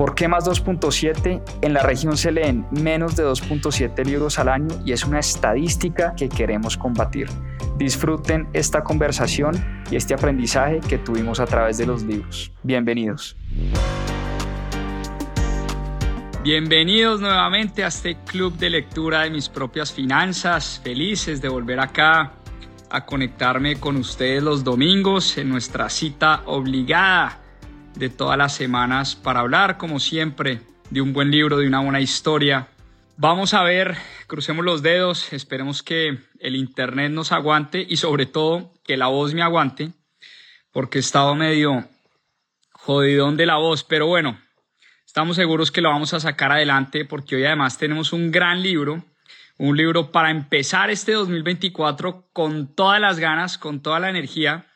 ¿Por qué más 2.7? En la región se leen menos de 2.7 libros al año y es una estadística que queremos combatir. Disfruten esta conversación y este aprendizaje que tuvimos a través de los libros. Bienvenidos. Bienvenidos nuevamente a este club de lectura de mis propias finanzas. Felices de volver acá a conectarme con ustedes los domingos en nuestra cita obligada de todas las semanas para hablar, como siempre, de un buen libro, de una buena historia Vamos a ver, crucemos los dedos, esperemos que el internet nos aguante y sobre todo que la voz me aguante, porque he estado medio jodidón de la voz, pero bueno, estamos seguros que lo vamos a sacar adelante porque hoy además tenemos un gran libro, un libro para empezar este 2024 con todas las ganas, con toda la energía.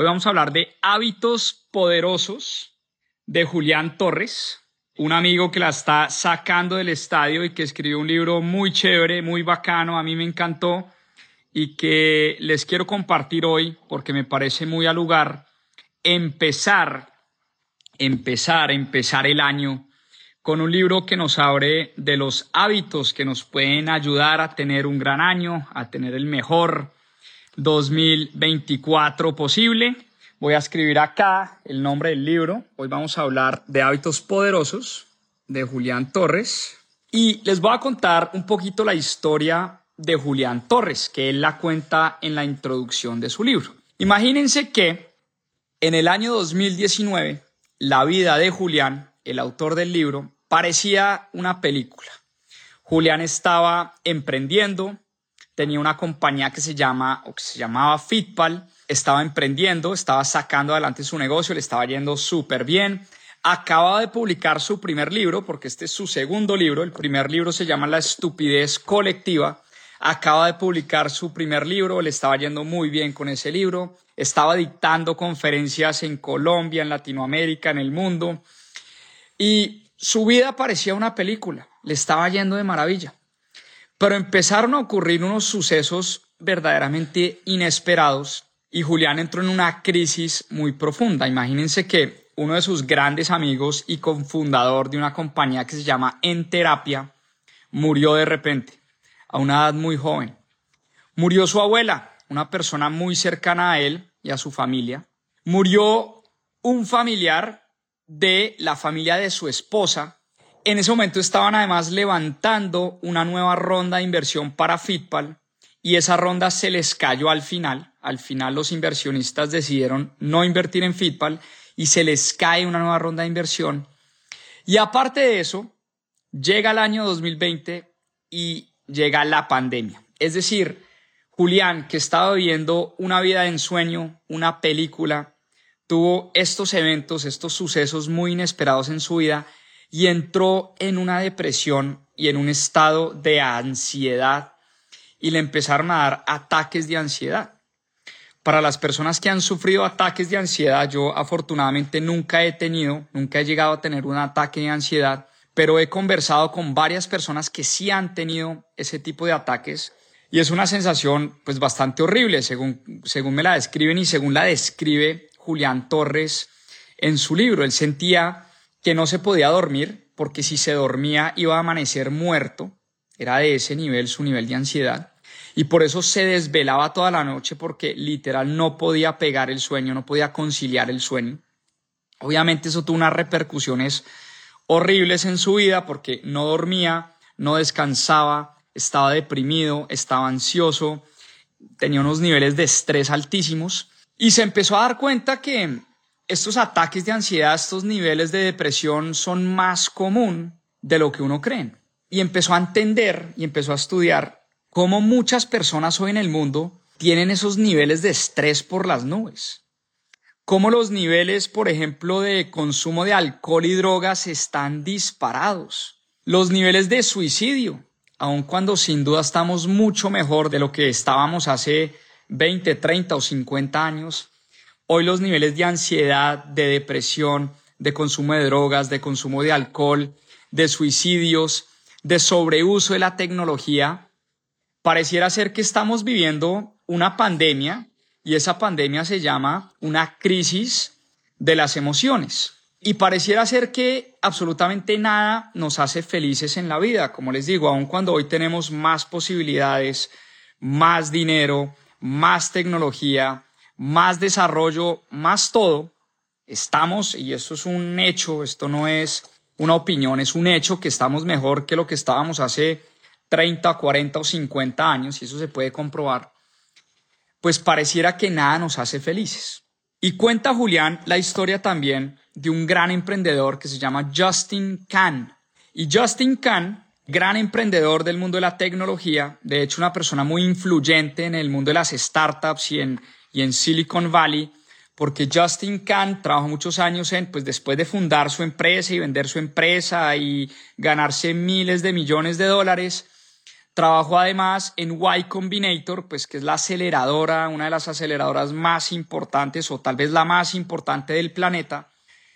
Hoy vamos a hablar de hábitos poderosos de Julián Torres un amigo que la está sacando del estadio y que escribió un libro muy chévere, muy bacano, a mí me encantó y que les quiero compartir hoy porque me parece muy al lugar empezar, empezar, empezar el año con un libro que nos abre de los hábitos que nos pueden ayudar a tener un gran año, a tener el mejor 2024 posible. Voy a escribir acá el nombre del libro. Hoy vamos a hablar de hábitos poderosos de Julián Torres. Y les voy a contar un poquito la historia de Julián Torres, que él la cuenta en la introducción de su libro. Imagínense que en el año 2019, la vida de Julián, el autor del libro, parecía una película. Julián estaba emprendiendo, tenía una compañía que se llama o que se llamaba Fitpal estaba emprendiendo, estaba sacando adelante su negocio, le estaba yendo súper bien. Acaba de publicar su primer libro, porque este es su segundo libro. El primer libro se llama La estupidez colectiva. Acaba de publicar su primer libro, le estaba yendo muy bien con ese libro. Estaba dictando conferencias en Colombia, en Latinoamérica, en el mundo. Y su vida parecía una película, le estaba yendo de maravilla. Pero empezaron a ocurrir unos sucesos verdaderamente inesperados y Julián entró en una crisis muy profunda. Imagínense que uno de sus grandes amigos y cofundador de una compañía que se llama En Terapia murió de repente, a una edad muy joven. Murió su abuela, una persona muy cercana a él y a su familia. Murió un familiar de la familia de su esposa. En ese momento estaban además levantando una nueva ronda de inversión para Fitpal y esa ronda se les cayó al final. Al final los inversionistas decidieron no invertir en Fitpal y se les cae una nueva ronda de inversión. Y aparte de eso, llega el año 2020 y llega la pandemia. Es decir, Julián, que estaba viviendo una vida de ensueño, una película, tuvo estos eventos, estos sucesos muy inesperados en su vida y entró en una depresión y en un estado de ansiedad y le empezaron a dar ataques de ansiedad. Para las personas que han sufrido ataques de ansiedad, yo afortunadamente nunca he tenido, nunca he llegado a tener un ataque de ansiedad, pero he conversado con varias personas que sí han tenido ese tipo de ataques y es una sensación pues bastante horrible según, según me la describen y según la describe Julián Torres en su libro. Él sentía que no se podía dormir porque si se dormía iba a amanecer muerto era de ese nivel su nivel de ansiedad. Y por eso se desvelaba toda la noche porque literal no podía pegar el sueño, no podía conciliar el sueño. Obviamente eso tuvo unas repercusiones horribles en su vida porque no dormía, no descansaba, estaba deprimido, estaba ansioso, tenía unos niveles de estrés altísimos y se empezó a dar cuenta que estos ataques de ansiedad, estos niveles de depresión son más común de lo que uno cree y empezó a entender y empezó a estudiar cómo muchas personas hoy en el mundo tienen esos niveles de estrés por las nubes. Cómo los niveles, por ejemplo, de consumo de alcohol y drogas están disparados. Los niveles de suicidio, aun cuando sin duda estamos mucho mejor de lo que estábamos hace 20, 30 o 50 años, hoy los niveles de ansiedad, de depresión, de consumo de drogas, de consumo de alcohol, de suicidios, de sobreuso de la tecnología, pareciera ser que estamos viviendo una pandemia y esa pandemia se llama una crisis de las emociones. Y pareciera ser que absolutamente nada nos hace felices en la vida. Como les digo, aun cuando hoy tenemos más posibilidades, más dinero, más tecnología, más desarrollo, más todo, estamos, y esto es un hecho, esto no es una opinión, es un hecho que estamos mejor que lo que estábamos hace 30, 40 o 50 años, y eso se puede comprobar, pues pareciera que nada nos hace felices. Y cuenta Julián la historia también de un gran emprendedor que se llama Justin Kahn. Y Justin Kahn, gran emprendedor del mundo de la tecnología, de hecho una persona muy influyente en el mundo de las startups y en, y en Silicon Valley, porque Justin Kahn trabajó muchos años en, pues después de fundar su empresa y vender su empresa y ganarse miles de millones de dólares, trabajó además en Y Combinator, pues que es la aceleradora, una de las aceleradoras más importantes o tal vez la más importante del planeta.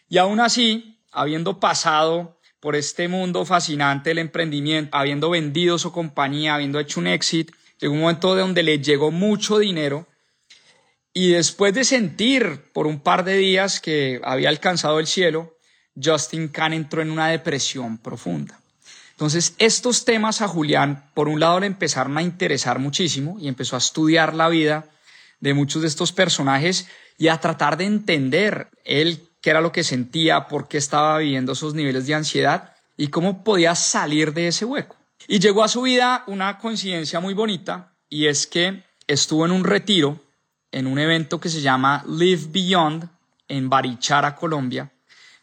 Y aún así, habiendo pasado por este mundo fascinante del emprendimiento, habiendo vendido su compañía, habiendo hecho un éxito, llegó un momento de donde le llegó mucho dinero y después de sentir por un par de días que había alcanzado el cielo, Justin Kahn entró en una depresión profunda. Entonces, estos temas a Julián, por un lado, le empezaron a interesar muchísimo y empezó a estudiar la vida de muchos de estos personajes y a tratar de entender él qué era lo que sentía, por qué estaba viviendo esos niveles de ansiedad y cómo podía salir de ese hueco. Y llegó a su vida una coincidencia muy bonita y es que estuvo en un retiro, en un evento que se llama Live Beyond en Barichara, Colombia,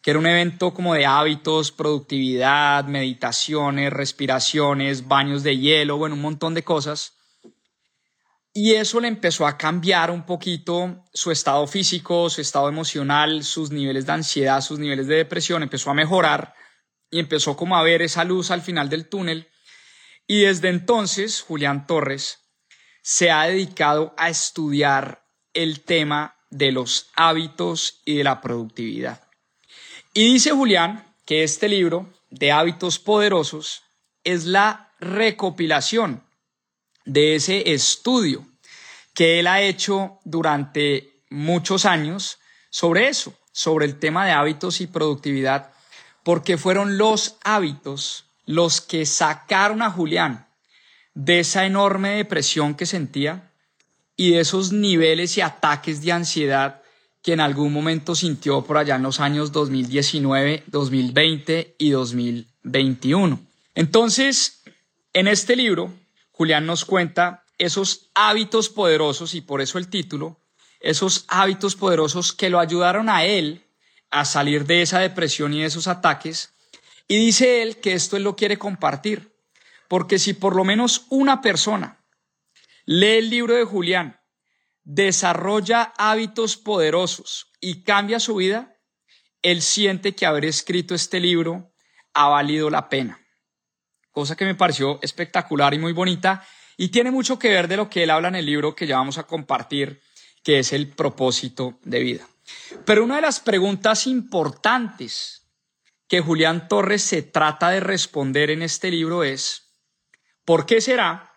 que era un evento como de hábitos, productividad, meditaciones, respiraciones, baños de hielo, bueno, un montón de cosas. Y eso le empezó a cambiar un poquito su estado físico, su estado emocional, sus niveles de ansiedad, sus niveles de depresión, empezó a mejorar y empezó como a ver esa luz al final del túnel. Y desde entonces, Julián Torres se ha dedicado a estudiar el tema de los hábitos y de la productividad. Y dice Julián que este libro de hábitos poderosos es la recopilación de ese estudio que él ha hecho durante muchos años sobre eso, sobre el tema de hábitos y productividad, porque fueron los hábitos los que sacaron a Julián de esa enorme depresión que sentía y de esos niveles y ataques de ansiedad que en algún momento sintió por allá en los años 2019, 2020 y 2021. Entonces, en este libro, Julián nos cuenta esos hábitos poderosos, y por eso el título, esos hábitos poderosos que lo ayudaron a él a salir de esa depresión y de esos ataques. Y dice él que esto él lo quiere compartir, porque si por lo menos una persona lee el libro de Julián, desarrolla hábitos poderosos y cambia su vida, él siente que haber escrito este libro ha valido la pena. Cosa que me pareció espectacular y muy bonita y tiene mucho que ver de lo que él habla en el libro que ya vamos a compartir, que es el propósito de vida. Pero una de las preguntas importantes que Julián Torres se trata de responder en este libro es, ¿por qué será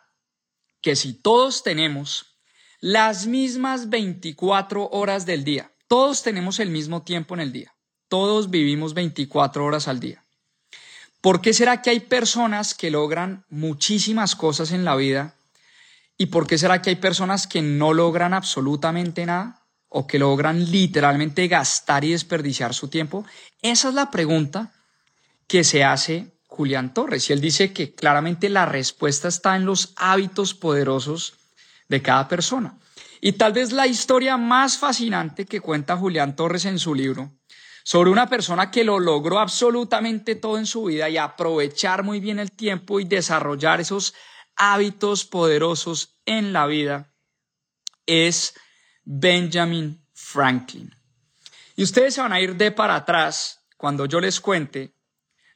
que si todos tenemos las mismas 24 horas del día, todos tenemos el mismo tiempo en el día, todos vivimos 24 horas al día, ¿Por qué será que hay personas que logran muchísimas cosas en la vida? ¿Y por qué será que hay personas que no logran absolutamente nada? ¿O que logran literalmente gastar y desperdiciar su tiempo? Esa es la pregunta que se hace Julián Torres. Y él dice que claramente la respuesta está en los hábitos poderosos de cada persona. Y tal vez la historia más fascinante que cuenta Julián Torres en su libro sobre una persona que lo logró absolutamente todo en su vida y aprovechar muy bien el tiempo y desarrollar esos hábitos poderosos en la vida, es Benjamin Franklin. Y ustedes se van a ir de para atrás cuando yo les cuente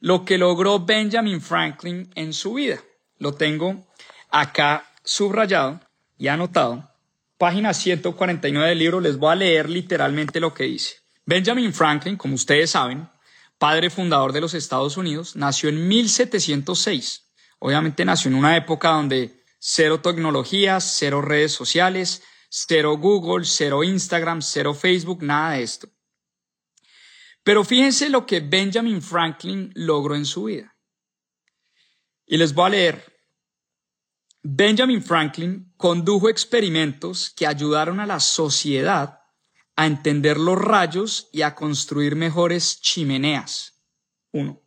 lo que logró Benjamin Franklin en su vida. Lo tengo acá subrayado y anotado. página 149 del libro, les voy a leer literalmente lo que dice. Benjamin Franklin, como ustedes saben, padre fundador de los Estados Unidos, nació en 1706. Obviamente nació en una época donde cero tecnologías, cero redes sociales, cero Google, cero Instagram, cero Facebook, nada de esto. Pero fíjense lo que Benjamin Franklin logró en su vida. Y les voy a leer. Benjamin Franklin condujo experimentos que ayudaron a la sociedad a entender los rayos y a construir mejores chimeneas. 1.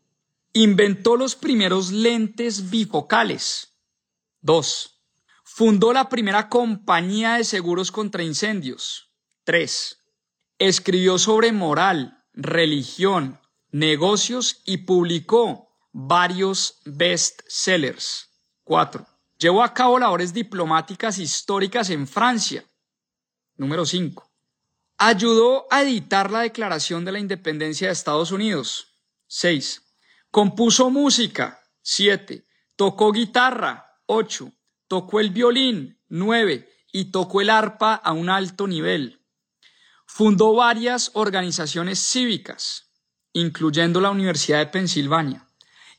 Inventó los primeros lentes bifocales. 2. Fundó la primera compañía de seguros contra incendios. 3. Escribió sobre moral, religión, negocios y publicó varios bestsellers. 4. Llevó a cabo labores diplomáticas históricas en Francia. Número 5. Ayudó a editar la Declaración de la Independencia de Estados Unidos. 6. Compuso música. 7. Tocó guitarra. 8 tocó el violín, nueve, y tocó el arpa a un alto nivel. Fundó varias organizaciones cívicas, incluyendo la Universidad de Pensilvania,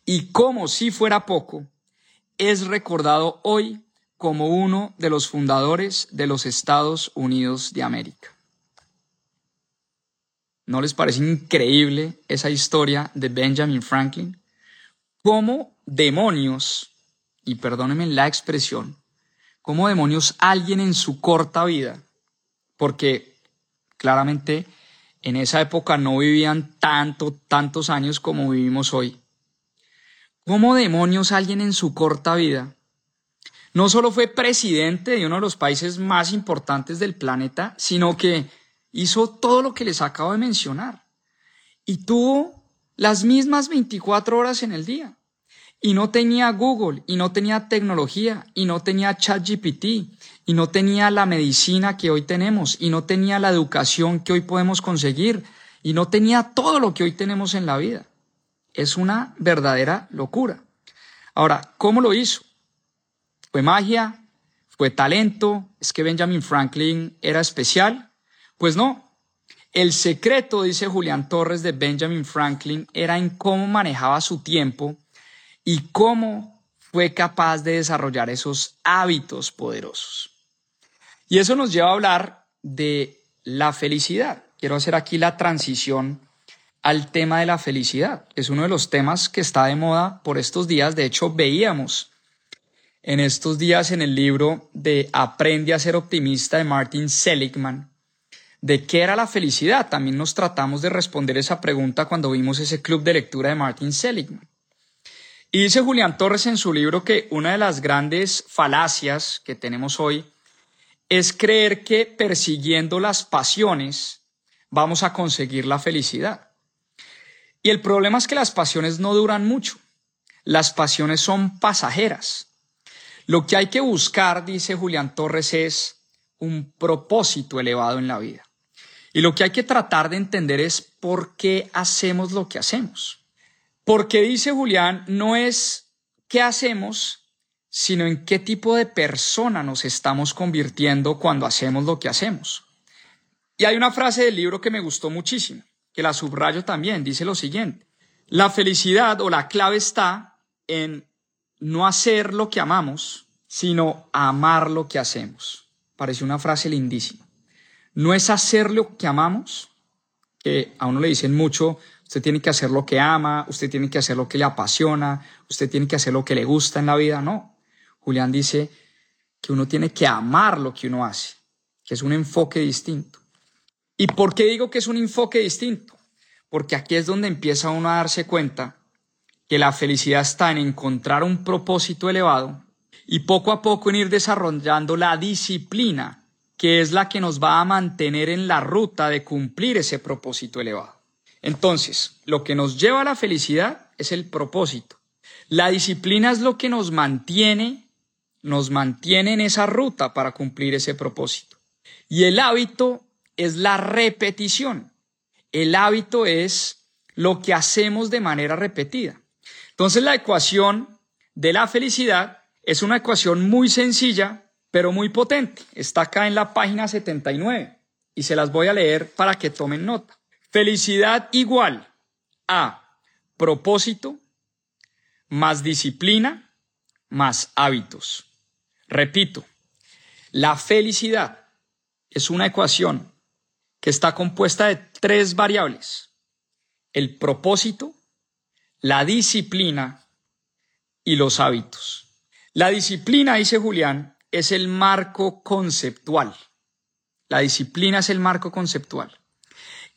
y como si fuera poco, es recordado hoy como uno de los fundadores de los Estados Unidos de América. ¿No les parece increíble esa historia de Benjamin Franklin? ¿Cómo demonios y perdónenme la expresión, cómo demonios alguien en su corta vida, porque claramente en esa época no vivían tanto, tantos años como vivimos hoy. ¿Cómo demonios alguien en su corta vida no solo fue presidente de uno de los países más importantes del planeta, sino que hizo todo lo que les acabo de mencionar y tuvo las mismas 24 horas en el día? Y no tenía Google, y no tenía tecnología, y no tenía ChatGPT, y no tenía la medicina que hoy tenemos, y no tenía la educación que hoy podemos conseguir, y no tenía todo lo que hoy tenemos en la vida. Es una verdadera locura. Ahora, ¿cómo lo hizo? ¿Fue magia? ¿Fue talento? ¿Es que Benjamin Franklin era especial? Pues no. El secreto, dice Julián Torres, de Benjamin Franklin era en cómo manejaba su tiempo y cómo fue capaz de desarrollar esos hábitos poderosos. Y eso nos lleva a hablar de la felicidad. Quiero hacer aquí la transición al tema de la felicidad. Es uno de los temas que está de moda por estos días. De hecho, veíamos en estos días en el libro de Aprende a ser optimista de Martin Seligman de qué era la felicidad. También nos tratamos de responder esa pregunta cuando vimos ese club de lectura de Martin Seligman. Y dice Julián Torres en su libro que una de las grandes falacias que tenemos hoy es creer que persiguiendo las pasiones vamos a conseguir la felicidad. Y el problema es que las pasiones no duran mucho. Las pasiones son pasajeras. Lo que hay que buscar, dice Julián Torres, es un propósito elevado en la vida. Y lo que hay que tratar de entender es por qué hacemos lo que hacemos. Porque dice Julián, no es qué hacemos, sino en qué tipo de persona nos estamos convirtiendo cuando hacemos lo que hacemos. Y hay una frase del libro que me gustó muchísimo, que la subrayo también, dice lo siguiente, la felicidad o la clave está en no hacer lo que amamos, sino amar lo que hacemos. Parece una frase lindísima. No es hacer lo que amamos, que a uno le dicen mucho, Usted tiene que hacer lo que ama, usted tiene que hacer lo que le apasiona, usted tiene que hacer lo que le gusta en la vida. No. Julián dice que uno tiene que amar lo que uno hace, que es un enfoque distinto. ¿Y por qué digo que es un enfoque distinto? Porque aquí es donde empieza uno a darse cuenta que la felicidad está en encontrar un propósito elevado y poco a poco en ir desarrollando la disciplina que es la que nos va a mantener en la ruta de cumplir ese propósito elevado. Entonces, lo que nos lleva a la felicidad es el propósito. La disciplina es lo que nos mantiene, nos mantiene en esa ruta para cumplir ese propósito. Y el hábito es la repetición. El hábito es lo que hacemos de manera repetida. Entonces la ecuación de la felicidad es una ecuación muy sencilla pero muy potente. Está acá en la página 79 y se las voy a leer para que tomen nota. Felicidad igual a propósito más disciplina más hábitos. Repito, la felicidad es una ecuación que está compuesta de tres variables. El propósito, la disciplina y los hábitos. La disciplina, dice Julián, es el marco conceptual. La disciplina es el marco conceptual.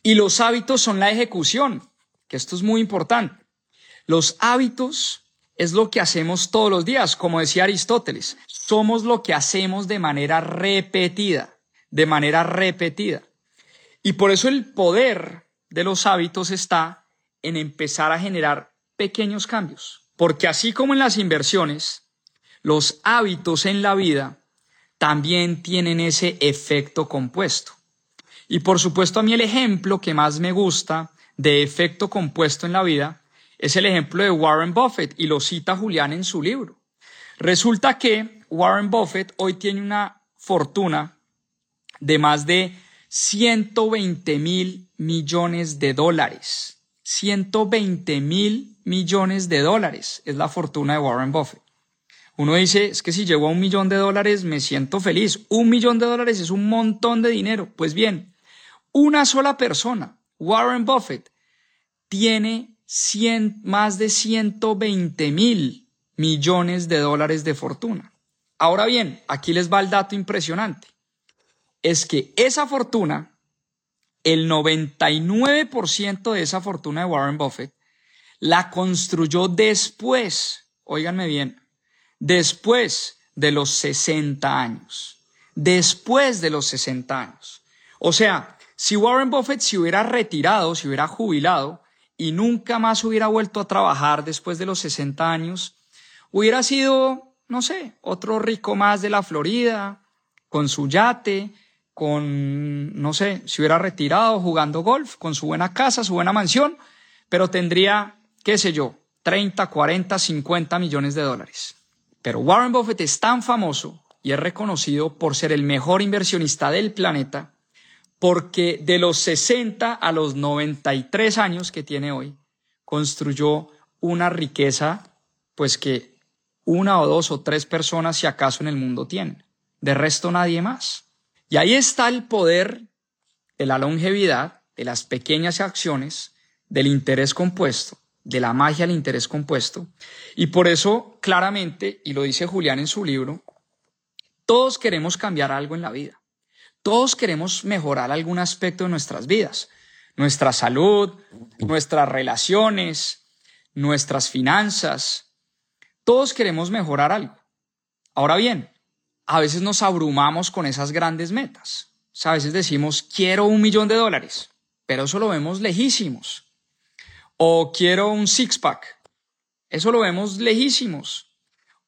Y los hábitos son la ejecución, que esto es muy importante. Los hábitos es lo que hacemos todos los días, como decía Aristóteles. Somos lo que hacemos de manera repetida, de manera repetida. Y por eso el poder de los hábitos está en empezar a generar pequeños cambios. Porque así como en las inversiones, los hábitos en la vida también tienen ese efecto compuesto. Y por supuesto a mí el ejemplo que más me gusta de efecto compuesto en la vida es el ejemplo de Warren Buffett y lo cita Julián en su libro. Resulta que Warren Buffett hoy tiene una fortuna de más de 120 mil millones de dólares. 120 mil millones de dólares es la fortuna de Warren Buffett. Uno dice, es que si llego a un millón de dólares me siento feliz. Un millón de dólares es un montón de dinero. Pues bien, una sola persona, Warren Buffett, tiene más de 120 mil millones de dólares de fortuna. Ahora bien, aquí les va el dato impresionante. Es que esa fortuna, el 99% de esa fortuna de Warren Buffett, la construyó después, óiganme bien, después de los 60 años. Después de los 60 años. O sea, si Warren Buffett se hubiera retirado, se hubiera jubilado y nunca más hubiera vuelto a trabajar después de los 60 años, hubiera sido, no sé, otro rico más de la Florida, con su yate, con, no sé, se hubiera retirado jugando golf, con su buena casa, su buena mansión, pero tendría, qué sé yo, 30, 40, 50 millones de dólares. Pero Warren Buffett es tan famoso y es reconocido por ser el mejor inversionista del planeta porque de los 60 a los 93 años que tiene hoy, construyó una riqueza pues que una o dos o tres personas si acaso en el mundo tienen. De resto nadie más. Y ahí está el poder de la longevidad, de las pequeñas acciones, del interés compuesto, de la magia del interés compuesto. Y por eso, claramente, y lo dice Julián en su libro, todos queremos cambiar algo en la vida. Todos queremos mejorar algún aspecto de nuestras vidas. Nuestra salud, nuestras relaciones, nuestras finanzas. Todos queremos mejorar algo. Ahora bien, a veces nos abrumamos con esas grandes metas. a veces decimos, quiero un millón de dólares, pero eso lo vemos lejísimos. O quiero un six-pack. Eso lo vemos lejísimos.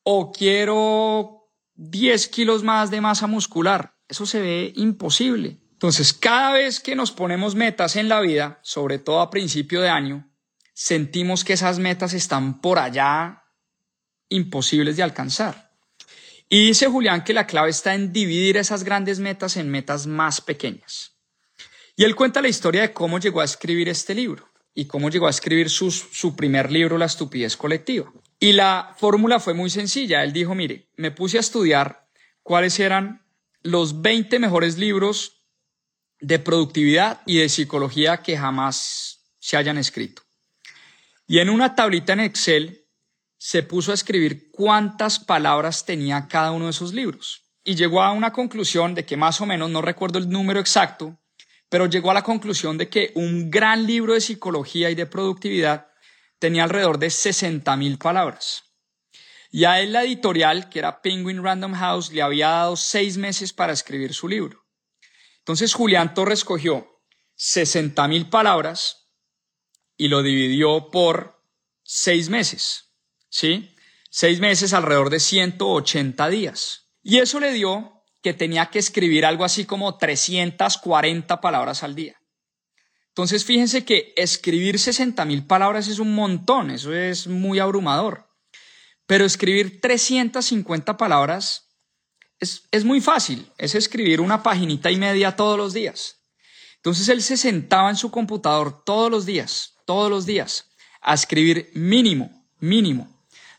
O quiero 10 kilos más de masa muscular. Eso se ve imposible. Entonces, cada vez que nos ponemos metas en la vida, sobre todo a principio de año, sentimos que esas metas están por allá imposibles de alcanzar. Y dice Julián que la clave está en dividir esas grandes metas en metas más pequeñas. Y él cuenta la historia de cómo llegó a escribir este libro y cómo llegó a escribir su, su primer libro, La estupidez colectiva. Y la fórmula fue muy sencilla. Él dijo, mire, me puse a estudiar cuáles eran los 20 mejores libros de productividad y de psicología que jamás se hayan escrito. Y en una tablita en Excel se puso a escribir cuántas palabras tenía cada uno de esos libros. Y llegó a una conclusión de que más o menos, no recuerdo el número exacto, pero llegó a la conclusión de que un gran libro de psicología y de productividad tenía alrededor de 60 mil palabras. Y a él la editorial, que era Penguin Random House, le había dado seis meses para escribir su libro. Entonces Julián Torres cogió 60 mil palabras y lo dividió por seis meses, ¿sí? Seis meses alrededor de 180 días. Y eso le dio que tenía que escribir algo así como 340 palabras al día. Entonces fíjense que escribir 60 mil palabras es un montón, eso es muy abrumador. Pero escribir 350 palabras es, es muy fácil, es escribir una paginita y media todos los días. Entonces él se sentaba en su computador todos los días, todos los días, a escribir mínimo, mínimo,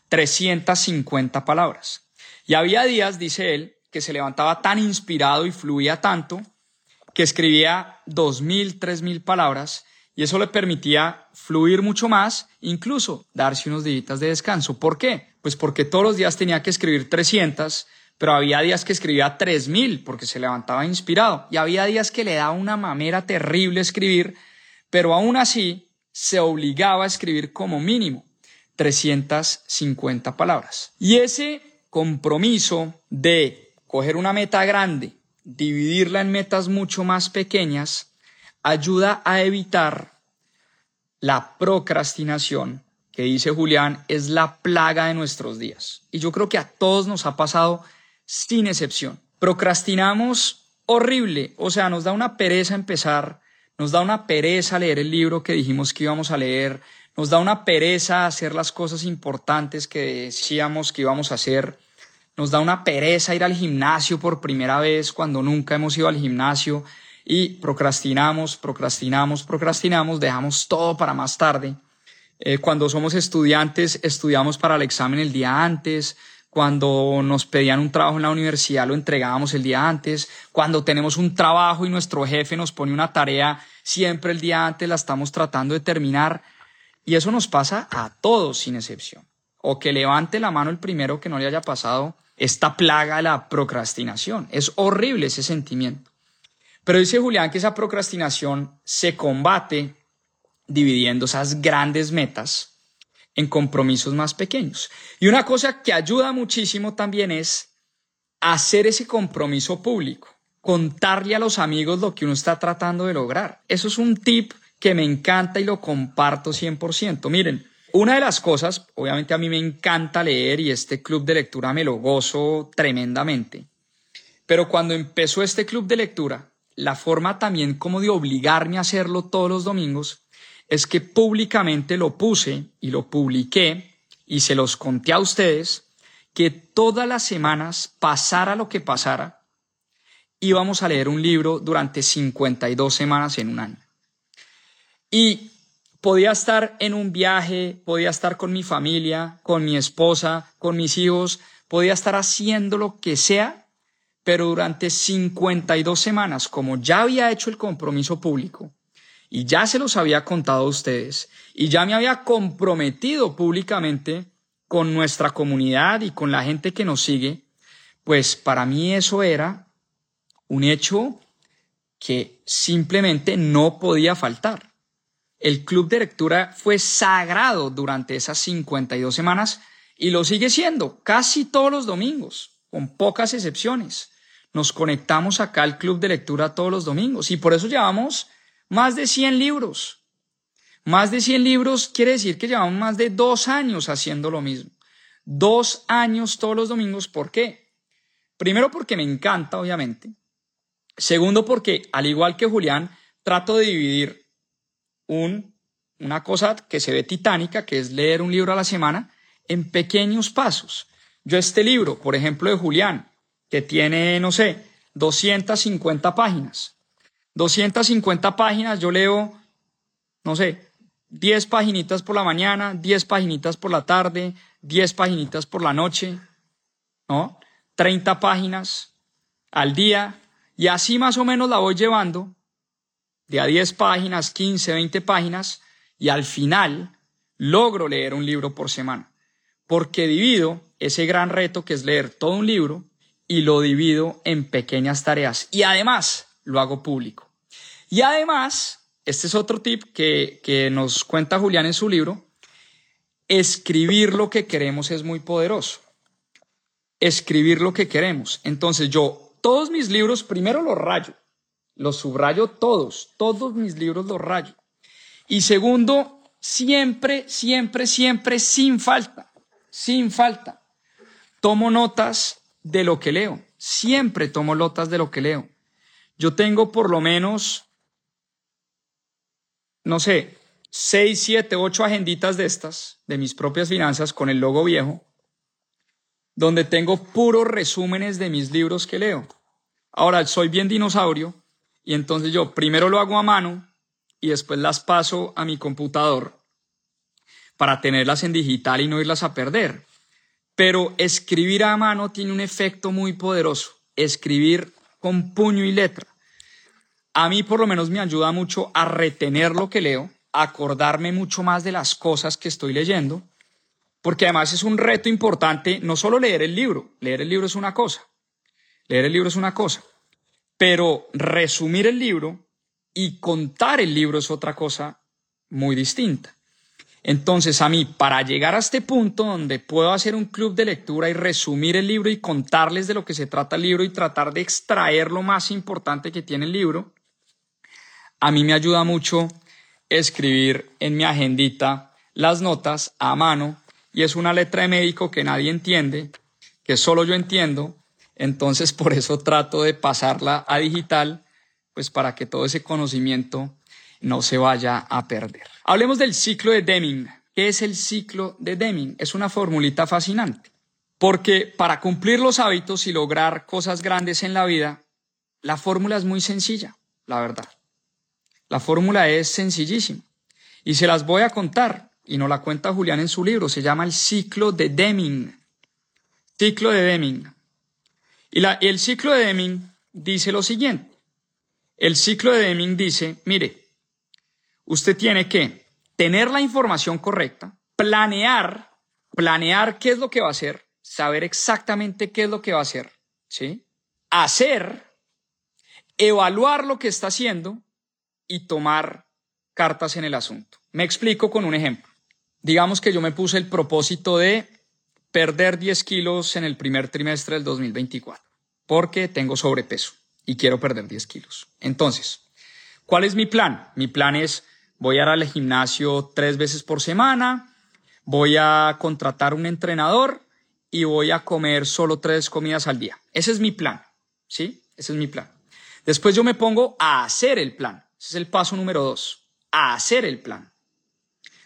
350 palabras. Y había días, dice él, que se levantaba tan inspirado y fluía tanto que escribía 2.000, 3.000 palabras y eso le permitía fluir mucho más, incluso darse unos días de descanso. ¿Por qué? Pues porque todos los días tenía que escribir 300, pero había días que escribía 3000 porque se levantaba inspirado y había días que le daba una mamera terrible escribir, pero aún así se obligaba a escribir como mínimo 350 palabras. Y ese compromiso de coger una meta grande, dividirla en metas mucho más pequeñas, ayuda a evitar la procrastinación, que dice Julián, es la plaga de nuestros días. Y yo creo que a todos nos ha pasado sin excepción. Procrastinamos horrible, o sea, nos da una pereza empezar, nos da una pereza leer el libro que dijimos que íbamos a leer, nos da una pereza hacer las cosas importantes que decíamos que íbamos a hacer, nos da una pereza ir al gimnasio por primera vez cuando nunca hemos ido al gimnasio y procrastinamos, procrastinamos, procrastinamos, dejamos todo para más tarde. Eh, cuando somos estudiantes, estudiamos para el examen el día antes, cuando nos pedían un trabajo en la universidad lo entregábamos el día antes, cuando tenemos un trabajo y nuestro jefe nos pone una tarea, siempre el día antes la estamos tratando de terminar. Y eso nos pasa a todos sin excepción. O que levante la mano el primero que no le haya pasado esta plaga de la procrastinación. Es horrible ese sentimiento. Pero dice Julián que esa procrastinación se combate dividiendo esas grandes metas en compromisos más pequeños. Y una cosa que ayuda muchísimo también es hacer ese compromiso público, contarle a los amigos lo que uno está tratando de lograr. Eso es un tip que me encanta y lo comparto 100%. Miren, una de las cosas, obviamente a mí me encanta leer y este club de lectura me lo gozo tremendamente, pero cuando empezó este club de lectura, la forma también como de obligarme a hacerlo todos los domingos es que públicamente lo puse y lo publiqué y se los conté a ustedes que todas las semanas, pasara lo que pasara, íbamos a leer un libro durante 52 semanas en un año. Y podía estar en un viaje, podía estar con mi familia, con mi esposa, con mis hijos, podía estar haciendo lo que sea, pero durante 52 semanas, como ya había hecho el compromiso público, y ya se los había contado a ustedes y ya me había comprometido públicamente con nuestra comunidad y con la gente que nos sigue, pues para mí eso era un hecho que simplemente no podía faltar. El club de lectura fue sagrado durante esas 52 semanas y lo sigue siendo casi todos los domingos, con pocas excepciones. Nos conectamos acá al club de lectura todos los domingos y por eso llevamos más de 100 libros. Más de 100 libros quiere decir que llevamos más de dos años haciendo lo mismo. Dos años todos los domingos. ¿Por qué? Primero porque me encanta, obviamente. Segundo porque, al igual que Julián, trato de dividir un, una cosa que se ve titánica, que es leer un libro a la semana, en pequeños pasos. Yo este libro, por ejemplo, de Julián, que tiene, no sé, 250 páginas, 250 páginas, yo leo, no sé, 10 paginitas por la mañana, 10 paginitas por la tarde, 10 paginitas por la noche, ¿no? 30 páginas al día. Y así más o menos la voy llevando de a 10 páginas, 15, 20 páginas y al final logro leer un libro por semana. Porque divido ese gran reto que es leer todo un libro y lo divido en pequeñas tareas y además lo hago público. Y además, este es otro tip que, que nos cuenta Julián en su libro, escribir lo que queremos es muy poderoso. Escribir lo que queremos. Entonces yo todos mis libros primero los rayo, los subrayo todos, todos mis libros los rayo. Y segundo, siempre, siempre, siempre, sin falta, sin falta, tomo notas de lo que leo. Siempre tomo notas de lo que leo. Yo tengo por lo menos no sé, seis, siete, ocho agenditas de estas, de mis propias finanzas, con el logo viejo, donde tengo puros resúmenes de mis libros que leo. Ahora, soy bien dinosaurio y entonces yo primero lo hago a mano y después las paso a mi computador para tenerlas en digital y no irlas a perder. Pero escribir a mano tiene un efecto muy poderoso. Escribir con puño y letra. A mí por lo menos me ayuda mucho a retener lo que leo, a acordarme mucho más de las cosas que estoy leyendo, porque además es un reto importante no solo leer el libro, leer el libro es una cosa, leer el libro es una cosa, pero resumir el libro y contar el libro es otra cosa muy distinta. Entonces, a mí, para llegar a este punto donde puedo hacer un club de lectura y resumir el libro y contarles de lo que se trata el libro y tratar de extraer lo más importante que tiene el libro, a mí me ayuda mucho escribir en mi agendita las notas a mano y es una letra de médico que nadie entiende, que solo yo entiendo, entonces por eso trato de pasarla a digital, pues para que todo ese conocimiento no se vaya a perder. Hablemos del ciclo de Deming. ¿Qué es el ciclo de Deming? Es una formulita fascinante, porque para cumplir los hábitos y lograr cosas grandes en la vida, la fórmula es muy sencilla, la verdad. La fórmula es sencillísima y se las voy a contar y nos la cuenta Julián en su libro, se llama el ciclo de Deming. Ciclo de Deming. Y, la, el ciclo de Deming dice lo siguiente. El ciclo de Deming dice, mire, usted tiene que tener la información correcta, planear, planear qué es lo que va a hacer, saber exactamente qué es lo que va a hacer, ¿sí? Hacer, evaluar lo que está haciendo y tomar cartas en el asunto. Me explico con un ejemplo. Digamos que yo me puse el propósito de perder 10 kilos en el primer trimestre del 2024, porque tengo sobrepeso y quiero perder 10 kilos. Entonces, ¿cuál es mi plan? Mi plan es voy a ir al gimnasio tres veces por semana, voy a contratar un entrenador y voy a comer solo tres comidas al día. Ese es mi plan, ¿sí? Ese es mi plan. Después yo me pongo a hacer el plan. Ese es el paso número dos, a hacer el plan.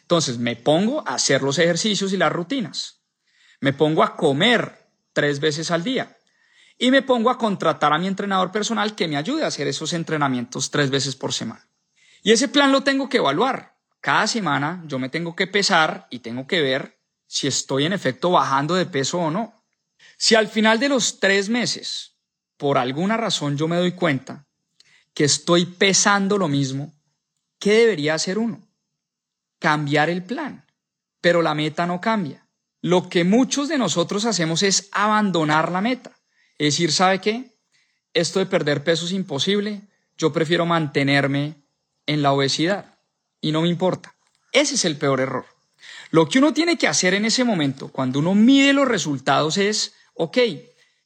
Entonces me pongo a hacer los ejercicios y las rutinas. Me pongo a comer tres veces al día. Y me pongo a contratar a mi entrenador personal que me ayude a hacer esos entrenamientos tres veces por semana. Y ese plan lo tengo que evaluar. Cada semana yo me tengo que pesar y tengo que ver si estoy en efecto bajando de peso o no. Si al final de los tres meses, por alguna razón yo me doy cuenta que estoy pesando lo mismo, ¿qué debería hacer uno? Cambiar el plan. Pero la meta no cambia. Lo que muchos de nosotros hacemos es abandonar la meta. Es decir, ¿sabe qué? Esto de perder peso es imposible. Yo prefiero mantenerme en la obesidad y no me importa. Ese es el peor error. Lo que uno tiene que hacer en ese momento, cuando uno mide los resultados, es, ok,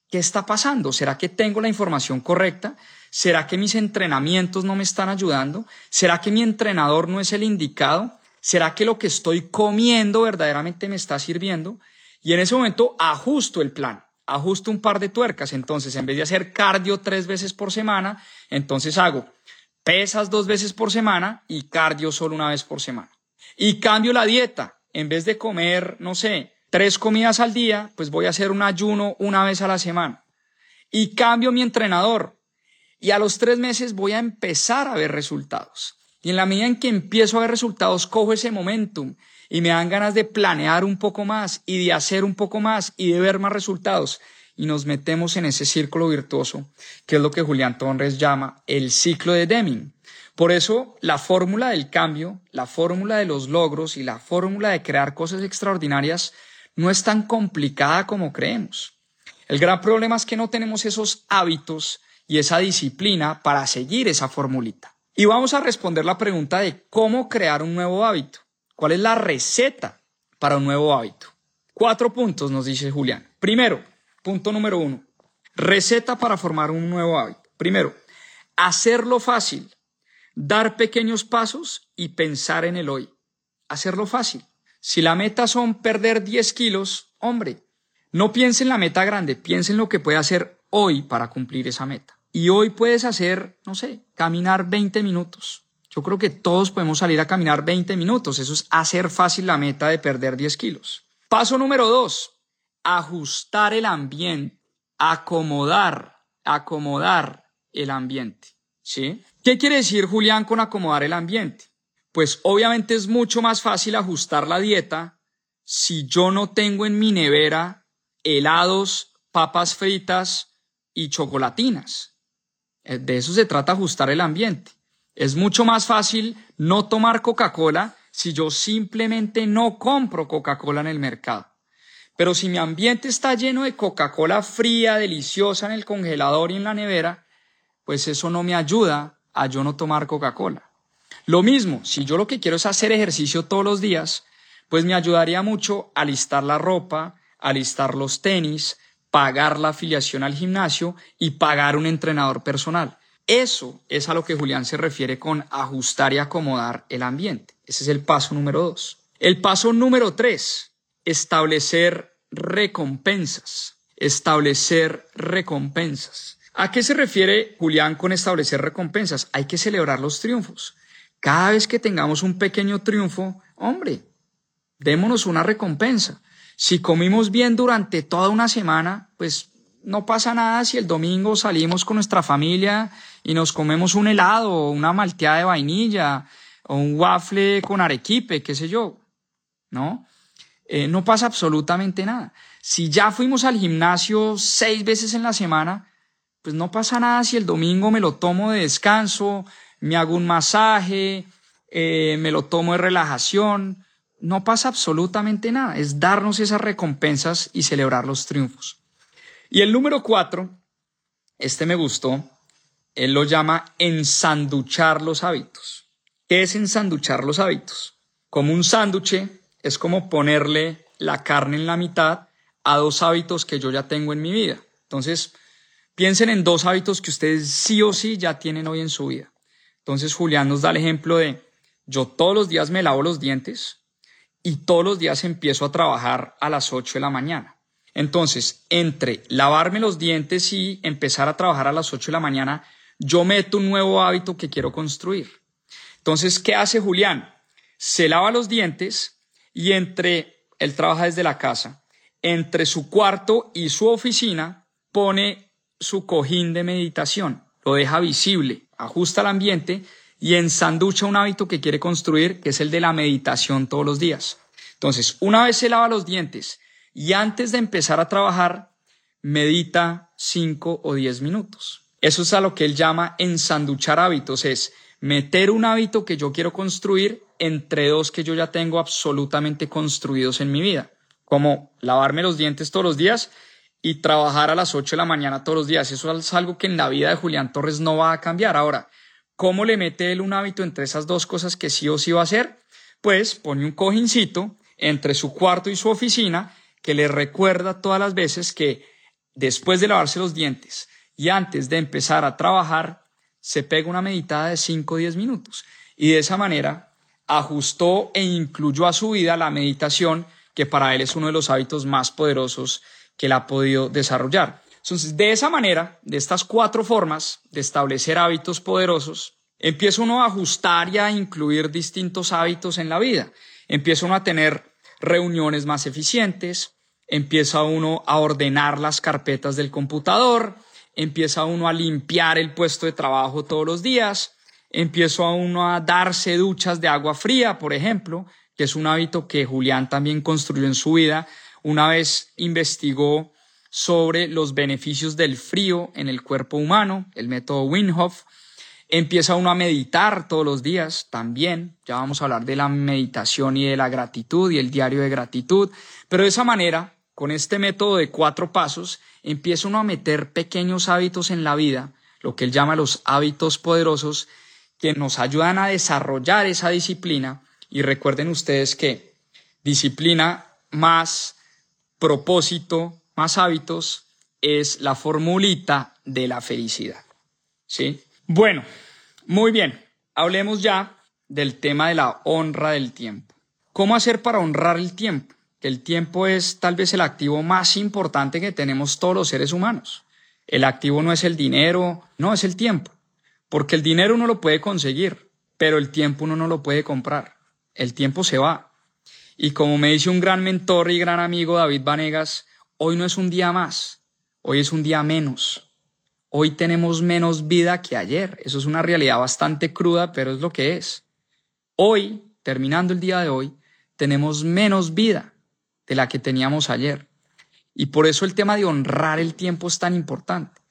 ¿qué está pasando? ¿Será que tengo la información correcta? ¿Será que mis entrenamientos no me están ayudando? ¿Será que mi entrenador no es el indicado? ¿Será que lo que estoy comiendo verdaderamente me está sirviendo? Y en ese momento ajusto el plan, ajusto un par de tuercas. Entonces, en vez de hacer cardio tres veces por semana, entonces hago pesas dos veces por semana y cardio solo una vez por semana. Y cambio la dieta. En vez de comer, no sé, tres comidas al día, pues voy a hacer un ayuno una vez a la semana. Y cambio mi entrenador. Y a los tres meses voy a empezar a ver resultados. Y en la medida en que empiezo a ver resultados, cojo ese momentum y me dan ganas de planear un poco más y de hacer un poco más y de ver más resultados y nos metemos en ese círculo virtuoso, que es lo que Julián Torres llama el ciclo de Deming. Por eso la fórmula del cambio, la fórmula de los logros y la fórmula de crear cosas extraordinarias no es tan complicada como creemos. El gran problema es que no tenemos esos hábitos y esa disciplina para seguir esa formulita. Y vamos a responder la pregunta de cómo crear un nuevo hábito. ¿Cuál es la receta para un nuevo hábito? Cuatro puntos nos dice Julián. Primero, Punto número uno. Receta para formar un nuevo hábito. Primero, hacerlo fácil, dar pequeños pasos y pensar en el hoy. Hacerlo fácil. Si la meta son perder 10 kilos, hombre, no piense en la meta grande, piense en lo que puede hacer hoy para cumplir esa meta. Y hoy puedes hacer, no sé, caminar 20 minutos. Yo creo que todos podemos salir a caminar 20 minutos. Eso es hacer fácil la meta de perder 10 kilos. Paso número dos, ajustar el ambiente, acomodar, acomodar el ambiente. ¿Sí? ¿Qué quiere decir Julián con acomodar el ambiente? Pues obviamente es mucho más fácil ajustar la dieta si yo no tengo en mi nevera helados, papas fritas y chocolatinas. Eh, de eso se trata ajustar el ambiente. Es mucho más fácil no tomar Coca-Cola si yo simplemente no compro Coca-Cola en el mercado. Pero si mi ambiente está lleno de Coca-Cola fría, deliciosa en el congelador y en la nevera, pues eso no me ayuda a yo no tomar Coca-Cola. Lo mismo, si yo lo que quiero es hacer ejercicio todos los días, pues me ayudaría mucho a la ropa, a listar los tenis, pagar la afiliación al gimnasio y pagar un entrenador personal. Eso es a lo que Julián se refiere con ajustar y acomodar el ambiente. Ese es el paso número dos. El paso número tres, establecer recompensas. Establecer recompensas. ¿A qué se refiere Julián con establecer recompensas? Hay que celebrar los triunfos. Cada vez que tengamos un pequeño triunfo, hombre, démonos una recompensa. Si comimos bien durante toda una semana, pues no pasa nada si el domingo salimos con nuestra familia y nos comemos un helado una malteada de vainilla o un waffle con arequipe, qué sé yo, ¿no? Eh, no pasa absolutamente nada. Si ya fuimos al gimnasio seis veces en la semana, pues no pasa nada si el domingo me lo tomo de descanso, me hago un masaje, eh, me lo tomo de relajación. No pasa absolutamente nada. Es darnos esas recompensas y celebrar los triunfos. Y el número cuatro, este me gustó, él lo llama ensanduchar los hábitos. ¿Qué es ensanduchar los hábitos? Como un sánduche es como ponerle la carne en la mitad a dos hábitos que yo ya tengo en mi vida. Entonces, piensen en dos hábitos que ustedes sí o sí ya tienen hoy en su vida. Entonces, Julián nos da el ejemplo de yo todos los días me lavo los dientes y todos los días empiezo a trabajar a las 8 de la mañana. Entonces, entre lavarme los dientes y empezar a trabajar a las 8 de la mañana, yo meto un nuevo hábito que quiero construir. Entonces, ¿qué hace Julián? Se lava los dientes y entre, él trabaja desde la casa, entre su cuarto y su oficina pone su cojín de meditación, lo deja visible, ajusta el ambiente y ensanducha un hábito que quiere construir, que es el de la meditación todos los días. Entonces, una vez se lava los dientes y antes de empezar a trabajar, medita cinco o diez minutos. Eso es a lo que él llama ensanduchar hábitos, es meter un hábito que yo quiero construir entre dos que yo ya tengo absolutamente construidos en mi vida, como lavarme los dientes todos los días y trabajar a las 8 de la mañana todos los días. Eso es algo que en la vida de Julián Torres no va a cambiar. Ahora, ¿cómo le mete él un hábito entre esas dos cosas que sí o sí va a hacer? Pues pone un cojincito entre su cuarto y su oficina que le recuerda todas las veces que después de lavarse los dientes y antes de empezar a trabajar, se pega una meditada de 5 o 10 minutos. Y de esa manera ajustó e incluyó a su vida la meditación, que para él es uno de los hábitos más poderosos que él ha podido desarrollar. Entonces, de esa manera, de estas cuatro formas de establecer hábitos poderosos, empieza uno a ajustar y a incluir distintos hábitos en la vida. Empieza uno a tener reuniones más eficientes, empieza uno a ordenar las carpetas del computador, empieza uno a limpiar el puesto de trabajo todos los días, empiezo a uno a darse duchas de agua fría, por ejemplo, que es un hábito que Julián también construyó en su vida. Una vez investigó sobre los beneficios del frío en el cuerpo humano, el método Winhoff. Empieza uno a meditar todos los días también. Ya vamos a hablar de la meditación y de la gratitud y el diario de gratitud. Pero de esa manera, con este método de cuatro pasos, empieza uno a meter pequeños hábitos en la vida, lo que él llama los hábitos poderosos, que nos ayudan a desarrollar esa disciplina. Y recuerden ustedes que disciplina más propósito, más hábitos, es la formulita de la felicidad. ¿Sí? Bueno, muy bien. Hablemos ya del tema de la honra del tiempo. ¿Cómo hacer para honrar el tiempo? El tiempo es tal vez el activo más importante que tenemos todos los seres humanos. El activo no es el dinero, no es el tiempo. Porque el dinero uno lo puede conseguir, pero el tiempo uno no lo puede comprar. El tiempo se va. Y como me dice un gran mentor y gran amigo David Vanegas, hoy no es un día más, hoy es un día menos. Hoy tenemos menos vida que ayer. Eso es una realidad bastante cruda, pero es lo que es. Hoy, terminando el día de hoy, tenemos menos vida de la que teníamos ayer. Y por eso el tema de honrar el tiempo es tan importante.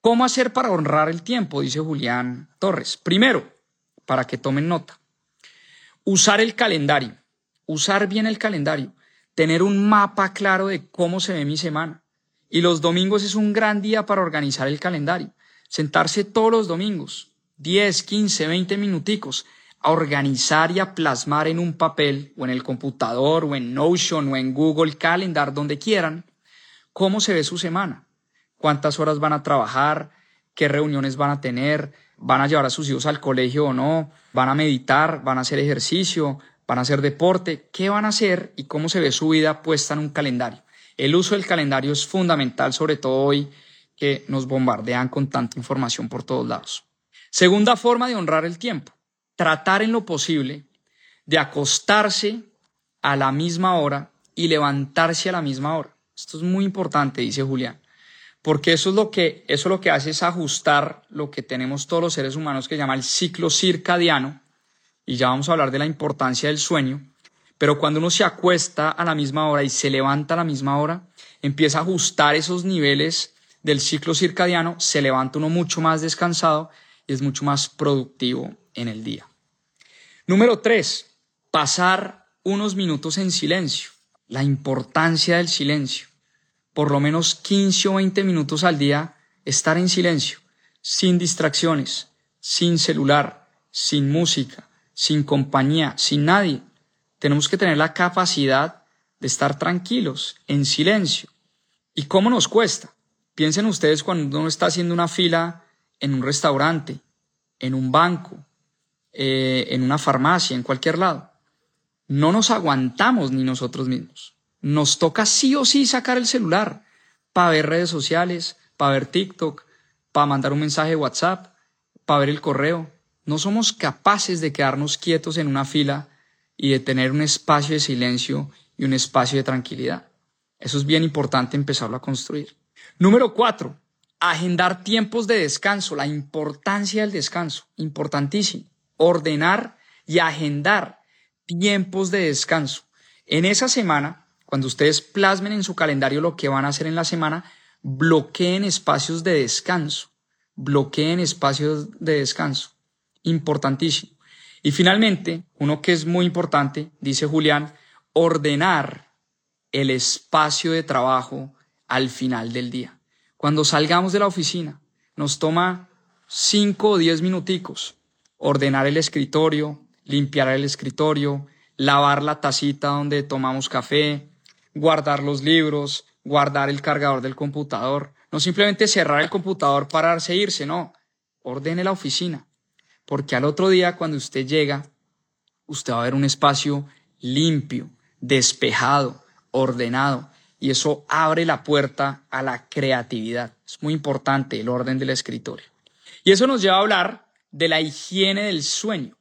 ¿Cómo hacer para honrar el tiempo? Dice Julián Torres. Primero, para que tomen nota, usar el calendario, usar bien el calendario, tener un mapa claro de cómo se ve mi semana. Y los domingos es un gran día para organizar el calendario. Sentarse todos los domingos, 10, 15, 20 minuticos, a organizar y a plasmar en un papel o en el computador o en Notion o en Google Calendar, donde quieran, cómo se ve su semana, cuántas horas van a trabajar, qué reuniones van a tener, van a llevar a sus hijos al colegio o no, van a meditar, van a hacer ejercicio, van a hacer deporte, qué van a hacer y cómo se ve su vida puesta en un calendario. El uso del calendario es fundamental, sobre todo hoy que nos bombardean con tanta información por todos lados. Segunda forma de honrar el tiempo tratar en lo posible de acostarse a la misma hora y levantarse a la misma hora. Esto es muy importante, dice Julián, porque eso es lo que eso lo que hace es ajustar lo que tenemos todos los seres humanos que llama el ciclo circadiano y ya vamos a hablar de la importancia del sueño, pero cuando uno se acuesta a la misma hora y se levanta a la misma hora, empieza a ajustar esos niveles del ciclo circadiano, se levanta uno mucho más descansado y es mucho más productivo en el día. Número tres, pasar unos minutos en silencio. La importancia del silencio. Por lo menos 15 o 20 minutos al día estar en silencio, sin distracciones, sin celular, sin música, sin compañía, sin nadie. Tenemos que tener la capacidad de estar tranquilos, en silencio. ¿Y cómo nos cuesta? Piensen ustedes cuando uno está haciendo una fila en un restaurante, en un banco, eh, en una farmacia, en cualquier lado. No nos aguantamos ni nosotros mismos. Nos toca sí o sí sacar el celular para ver redes sociales, para ver TikTok, para mandar un mensaje de WhatsApp, para ver el correo. No somos capaces de quedarnos quietos en una fila y de tener un espacio de silencio y un espacio de tranquilidad. Eso es bien importante empezarlo a construir. Número cuatro, agendar tiempos de descanso, la importancia del descanso, importantísimo ordenar y agendar tiempos de descanso. En esa semana, cuando ustedes plasmen en su calendario lo que van a hacer en la semana, bloqueen espacios de descanso. Bloqueen espacios de descanso. Importantísimo. Y finalmente, uno que es muy importante, dice Julián, ordenar el espacio de trabajo al final del día. Cuando salgamos de la oficina, nos toma cinco o diez minuticos ordenar el escritorio, limpiar el escritorio, lavar la tacita donde tomamos café, guardar los libros, guardar el cargador del computador. No simplemente cerrar el computador, pararse e irse, no. Ordene la oficina. Porque al otro día, cuando usted llega, usted va a ver un espacio limpio, despejado, ordenado. Y eso abre la puerta a la creatividad. Es muy importante el orden del escritorio. Y eso nos lleva a hablar de la higiene del sueño,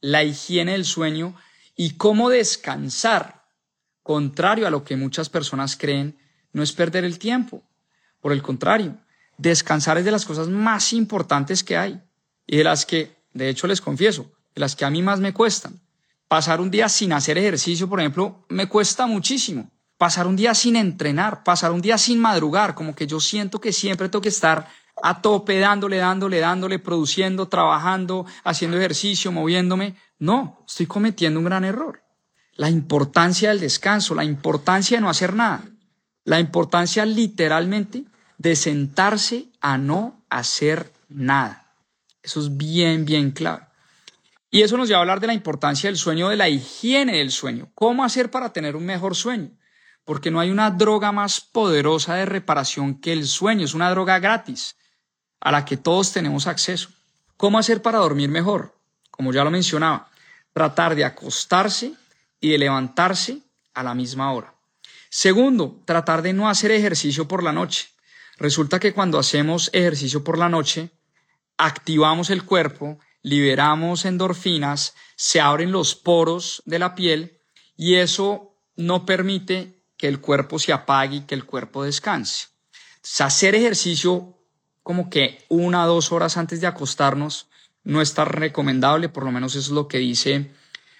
la higiene del sueño y cómo descansar, contrario a lo que muchas personas creen, no es perder el tiempo. Por el contrario, descansar es de las cosas más importantes que hay y de las que, de hecho les confieso, de las que a mí más me cuestan. Pasar un día sin hacer ejercicio, por ejemplo, me cuesta muchísimo. Pasar un día sin entrenar, pasar un día sin madrugar, como que yo siento que siempre tengo que estar a tope, dándole, dándole, dándole, produciendo, trabajando, haciendo ejercicio, moviéndome. No, estoy cometiendo un gran error. La importancia del descanso, la importancia de no hacer nada, la importancia literalmente de sentarse a no hacer nada. Eso es bien, bien claro. Y eso nos lleva a hablar de la importancia del sueño, de la higiene del sueño. ¿Cómo hacer para tener un mejor sueño? Porque no hay una droga más poderosa de reparación que el sueño. Es una droga gratis a la que todos tenemos acceso. ¿Cómo hacer para dormir mejor? Como ya lo mencionaba, tratar de acostarse y de levantarse a la misma hora. Segundo, tratar de no hacer ejercicio por la noche. Resulta que cuando hacemos ejercicio por la noche, activamos el cuerpo, liberamos endorfinas, se abren los poros de la piel y eso no permite que el cuerpo se apague y que el cuerpo descanse. hacer ejercicio como que una o dos horas antes de acostarnos no está recomendable, por lo menos eso es lo que dice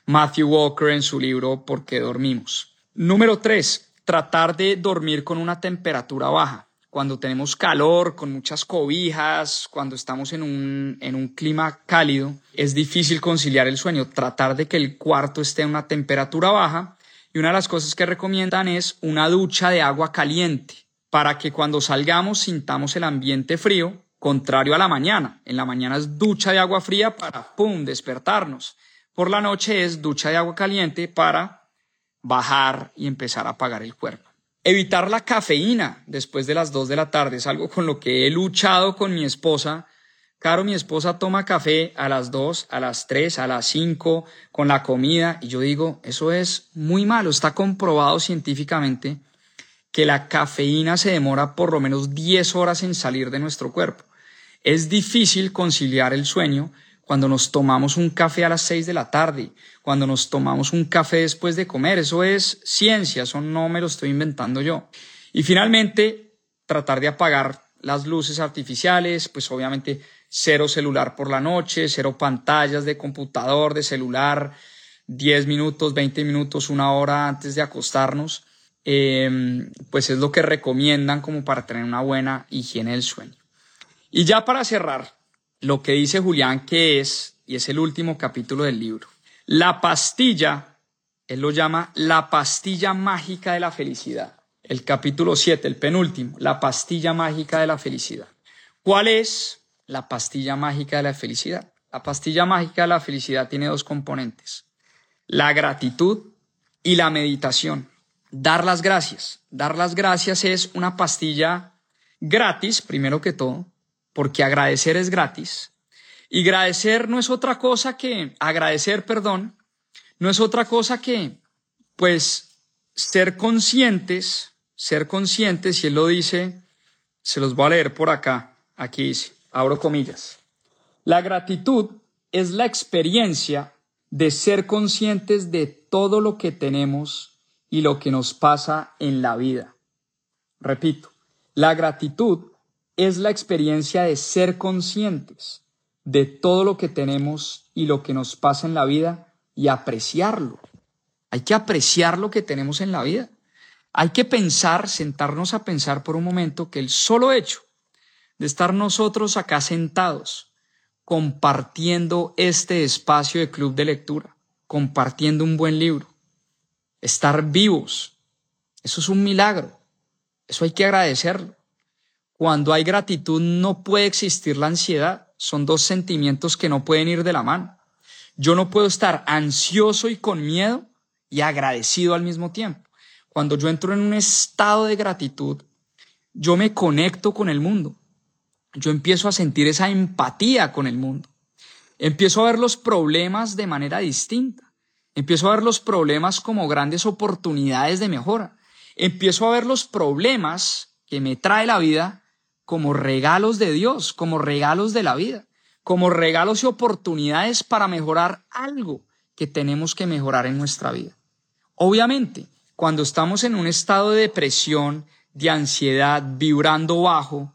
Matthew Walker en su libro ¿Por qué dormimos? Número tres, tratar de dormir con una temperatura baja. Cuando tenemos calor, con muchas cobijas, cuando estamos en un, en un clima cálido, es difícil conciliar el sueño. Tratar de que el cuarto esté en una temperatura baja. Y una de las cosas que recomiendan es una ducha de agua caliente para que cuando salgamos sintamos el ambiente frío, contrario a la mañana. En la mañana es ducha de agua fría para, ¡pum!, despertarnos. Por la noche es ducha de agua caliente para bajar y empezar a apagar el cuerpo. Evitar la cafeína después de las 2 de la tarde es algo con lo que he luchado con mi esposa. Caro, mi esposa toma café a las 2, a las 3, a las 5 con la comida y yo digo, eso es muy malo. Está comprobado científicamente que la cafeína se demora por lo menos 10 horas en salir de nuestro cuerpo. Es difícil conciliar el sueño cuando nos tomamos un café a las seis de la tarde, cuando nos tomamos un café después de comer. Eso es ciencia, eso no me lo estoy inventando yo. Y finalmente, tratar de apagar las luces artificiales, pues obviamente cero celular por la noche, cero pantallas de computador, de celular, 10 minutos, 20 minutos, una hora antes de acostarnos, em, pues es lo que recomiendan como para tener una buena higiene del sueño. Y ya para cerrar, lo que dice Julián que es, y es el último capítulo del libro. La pastilla, él lo llama la pastilla mágica de la felicidad. El capítulo 7, el penúltimo, la pastilla mágica de la felicidad. ¿Cuál es la pastilla mágica de la felicidad? La pastilla mágica de la felicidad tiene dos componentes, la gratitud y la meditación. Dar las gracias. Dar las gracias es una pastilla gratis, primero que todo, porque agradecer es gratis. Y agradecer no es otra cosa que, agradecer, perdón, no es otra cosa que, pues, ser conscientes, ser conscientes, y él lo dice, se los voy a leer por acá, aquí dice, abro comillas. La gratitud es la experiencia de ser conscientes de todo lo que tenemos y lo que nos pasa en la vida. Repito, la gratitud es la experiencia de ser conscientes de todo lo que tenemos y lo que nos pasa en la vida y apreciarlo. Hay que apreciar lo que tenemos en la vida. Hay que pensar, sentarnos a pensar por un momento que el solo hecho de estar nosotros acá sentados, compartiendo este espacio de club de lectura, compartiendo un buen libro, estar vivos, eso es un milagro. Eso hay que agradecerlo. Cuando hay gratitud no puede existir la ansiedad. Son dos sentimientos que no pueden ir de la mano. Yo no puedo estar ansioso y con miedo y agradecido al mismo tiempo. Cuando yo entro en un estado de gratitud, yo me conecto con el mundo. Yo empiezo a sentir esa empatía con el mundo. Empiezo a ver los problemas de manera distinta. Empiezo a ver los problemas como grandes oportunidades de mejora. Empiezo a ver los problemas que me trae la vida como regalos de Dios, como regalos de la vida, como regalos y oportunidades para mejorar algo que tenemos que mejorar en nuestra vida. Obviamente, cuando estamos en un estado de depresión, de ansiedad, vibrando bajo,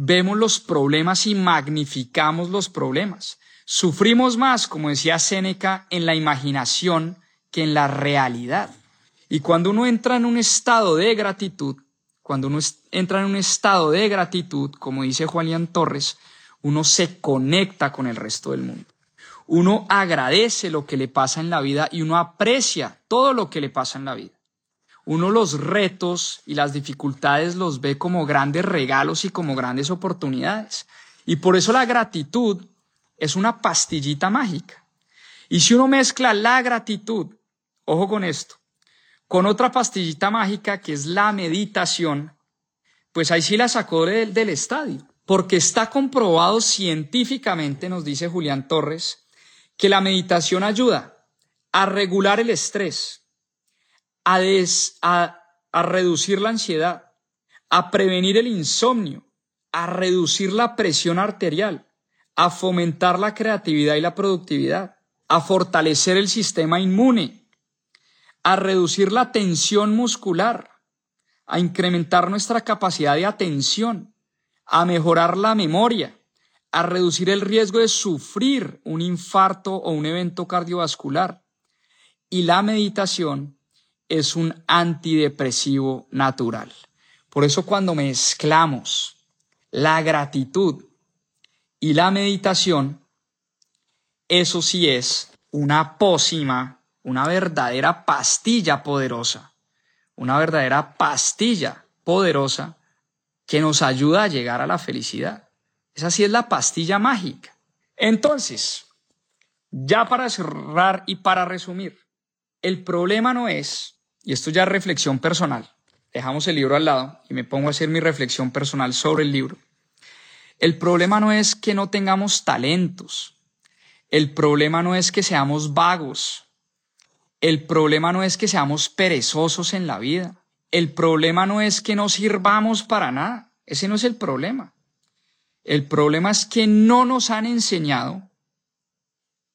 vemos los problemas y magnificamos los problemas. Sufrimos más, como decía Séneca, en la imaginación que en la realidad. Y cuando uno entra en un estado de gratitud, cuando uno entra en un estado de gratitud, como dice Julián Torres, uno se conecta con el resto del mundo. Uno agradece lo que le pasa en la vida y uno aprecia todo lo que le pasa en la vida. Uno los retos y las dificultades los ve como grandes regalos y como grandes oportunidades. Y por eso la gratitud es una pastillita mágica. Y si uno mezcla la gratitud, ojo con esto, con otra pastillita mágica que es la meditación, pues ahí sí la sacó del, del estadio, porque está comprobado científicamente, nos dice Julián Torres, que la meditación ayuda a regular el estrés, a, a, a reducir la ansiedad, a prevenir el insomnio, a reducir la presión arterial, a fomentar la creatividad y la productividad, a fortalecer el sistema inmune, a reducir la tensión muscular, a incrementar nuestra capacidad de atención, a mejorar la memoria, a reducir el riesgo de sufrir un infarto o un evento cardiovascular. Y la meditación es un antidepresivo natural. Por eso cuando mezclamos la gratitud y la meditación, eso sí es una pócima, una verdadera pastilla poderosa, una verdadera pastilla poderosa que nos ayuda a llegar a la felicidad. Esa sí es la pastilla mágica. Entonces, ya para cerrar y para resumir, el problema no es, y esto ya es reflexión personal, dejamos el libro al lado y me pongo a hacer mi reflexión personal sobre el libro. El problema no es que no tengamos talentos, el problema no es que seamos vagos. El problema no es que seamos perezosos en la vida. El problema no es que no sirvamos para nada. Ese no es el problema. El problema es que no nos han enseñado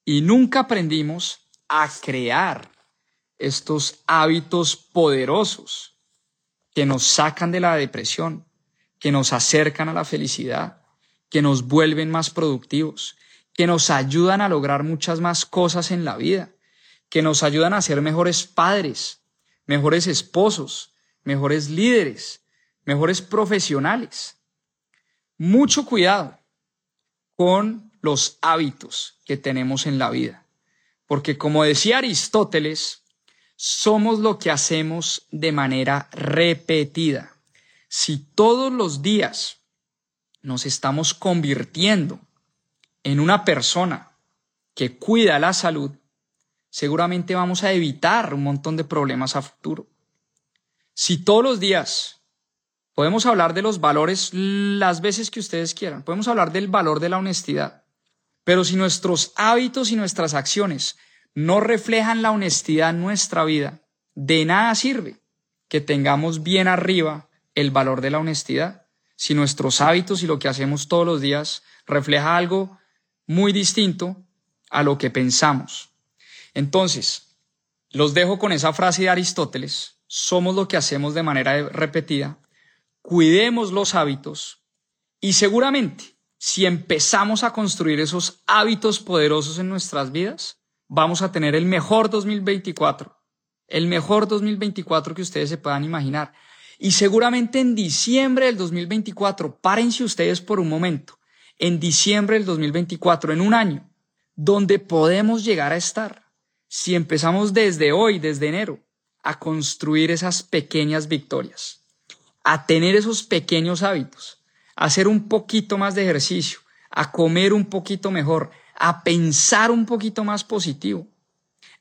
y nunca aprendimos a crear estos hábitos poderosos que nos sacan de la depresión, que nos acercan a la felicidad, que nos vuelven más productivos, que nos ayudan a lograr muchas más cosas en la vida, que nos ayudan a ser mejores padres, mejores esposos, mejores líderes, mejores profesionales. Mucho cuidado con los hábitos que tenemos en la vida, porque como decía Aristóteles, somos lo que hacemos de manera repetida. Si todos los días nos estamos convirtiendo en una persona que cuida la salud, seguramente vamos a evitar un montón de problemas a futuro. Si todos los días podemos hablar de los valores las veces que ustedes quieran, podemos hablar del valor de la honestidad, pero si nuestros hábitos y nuestras acciones no reflejan la honestidad en nuestra vida, de nada sirve que tengamos bien arriba el valor de la honestidad. Si nuestros hábitos y lo que hacemos todos los días refleja algo muy distinto a lo que pensamos. Entonces, los dejo con esa frase de Aristóteles, somos lo que hacemos de manera repetida, cuidemos los hábitos y seguramente si empezamos a construir esos hábitos poderosos en nuestras vidas, vamos a tener el mejor 2024, el mejor 2024 que ustedes se puedan imaginar. Y seguramente en diciembre del 2024, párense ustedes por un momento en diciembre del 2024, en un año, donde podemos llegar a estar si empezamos desde hoy, desde enero, a construir esas pequeñas victorias, a tener esos pequeños hábitos, a hacer un poquito más de ejercicio, a comer un poquito mejor, a pensar un poquito más positivo,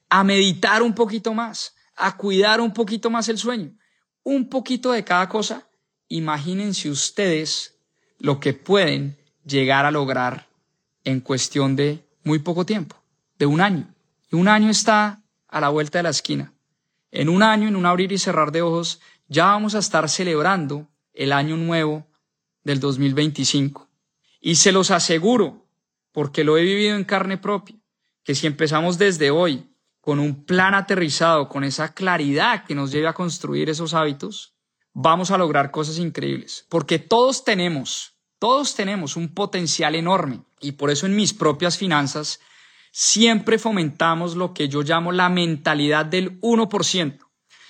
a meditar un poquito más, a cuidar un poquito más el sueño, un poquito de cada cosa, imagínense ustedes lo que pueden llegar a lograr en cuestión de muy poco tiempo, de un año. Y un año está a la vuelta de la esquina. En un año, en un abrir y cerrar de ojos, ya vamos a estar celebrando el año nuevo del 2025. Y se los aseguro, porque lo he vivido en carne propia, que si empezamos desde hoy con un plan aterrizado, con esa claridad que nos lleve a construir esos hábitos, vamos a lograr cosas increíbles. Porque todos tenemos todos tenemos un potencial enorme y por eso en mis propias finanzas siempre fomentamos lo que yo llamo la mentalidad del 1%.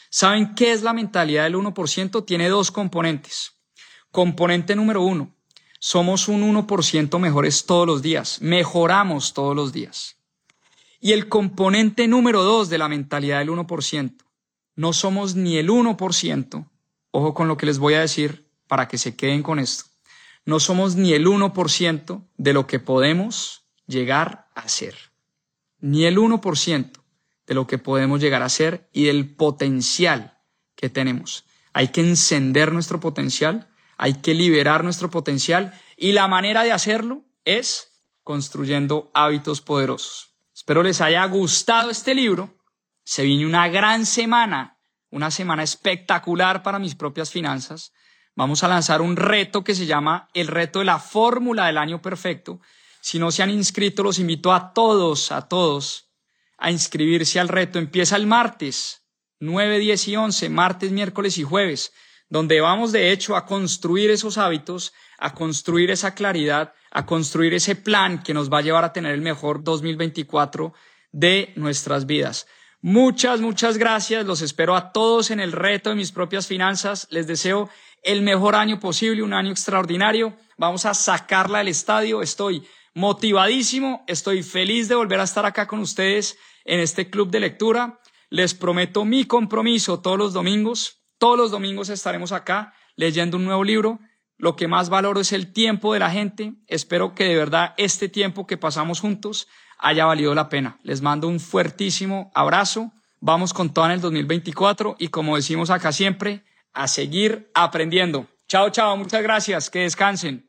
¿Saben qué es la mentalidad del 1%? Tiene dos componentes. Componente número uno, somos un 1% mejores todos los días, mejoramos todos los días. Y el componente número dos de la mentalidad del 1%, no somos ni el 1%, ojo con lo que les voy a decir para que se queden con esto, no somos ni el 1% de lo que podemos llegar a ser. Ni el 1% de lo que podemos llegar a ser y del potencial que tenemos. Hay que encender nuestro potencial, hay que liberar nuestro potencial y la manera de hacerlo es construyendo hábitos poderosos. Espero les haya gustado este libro. Se viene una gran semana, una semana espectacular para mis propias finanzas vamos a lanzar un reto que se llama el reto de la fórmula del año perfecto. Si no se han inscrito, los invito a todos, a todos, a inscribirse al reto. Empieza el martes, 9, 10 y 11, martes, miércoles y jueves, donde vamos de hecho a construir esos hábitos, a construir esa claridad, a construir ese plan que nos va a llevar a tener el mejor 2024 de nuestras vidas. Muchas, muchas gracias. Los espero a todos en el reto de mis propias finanzas. Les deseo el mejor año posible, un año extraordinario. Vamos a sacarla del estadio. Estoy motivadísimo. Estoy feliz de volver a estar acá con ustedes en este club de lectura. Les prometo mi compromiso todos los domingos. Todos los domingos estaremos acá leyendo un nuevo libro. Lo que más valoro es el tiempo de la gente. Espero que de verdad este tiempo que pasamos juntos haya valido la pena. Les mando un fuertísimo abrazo. Vamos con todo en el 2024 y como decimos acá siempre, a seguir aprendiendo. Chao, chao, muchas gracias, que descansen.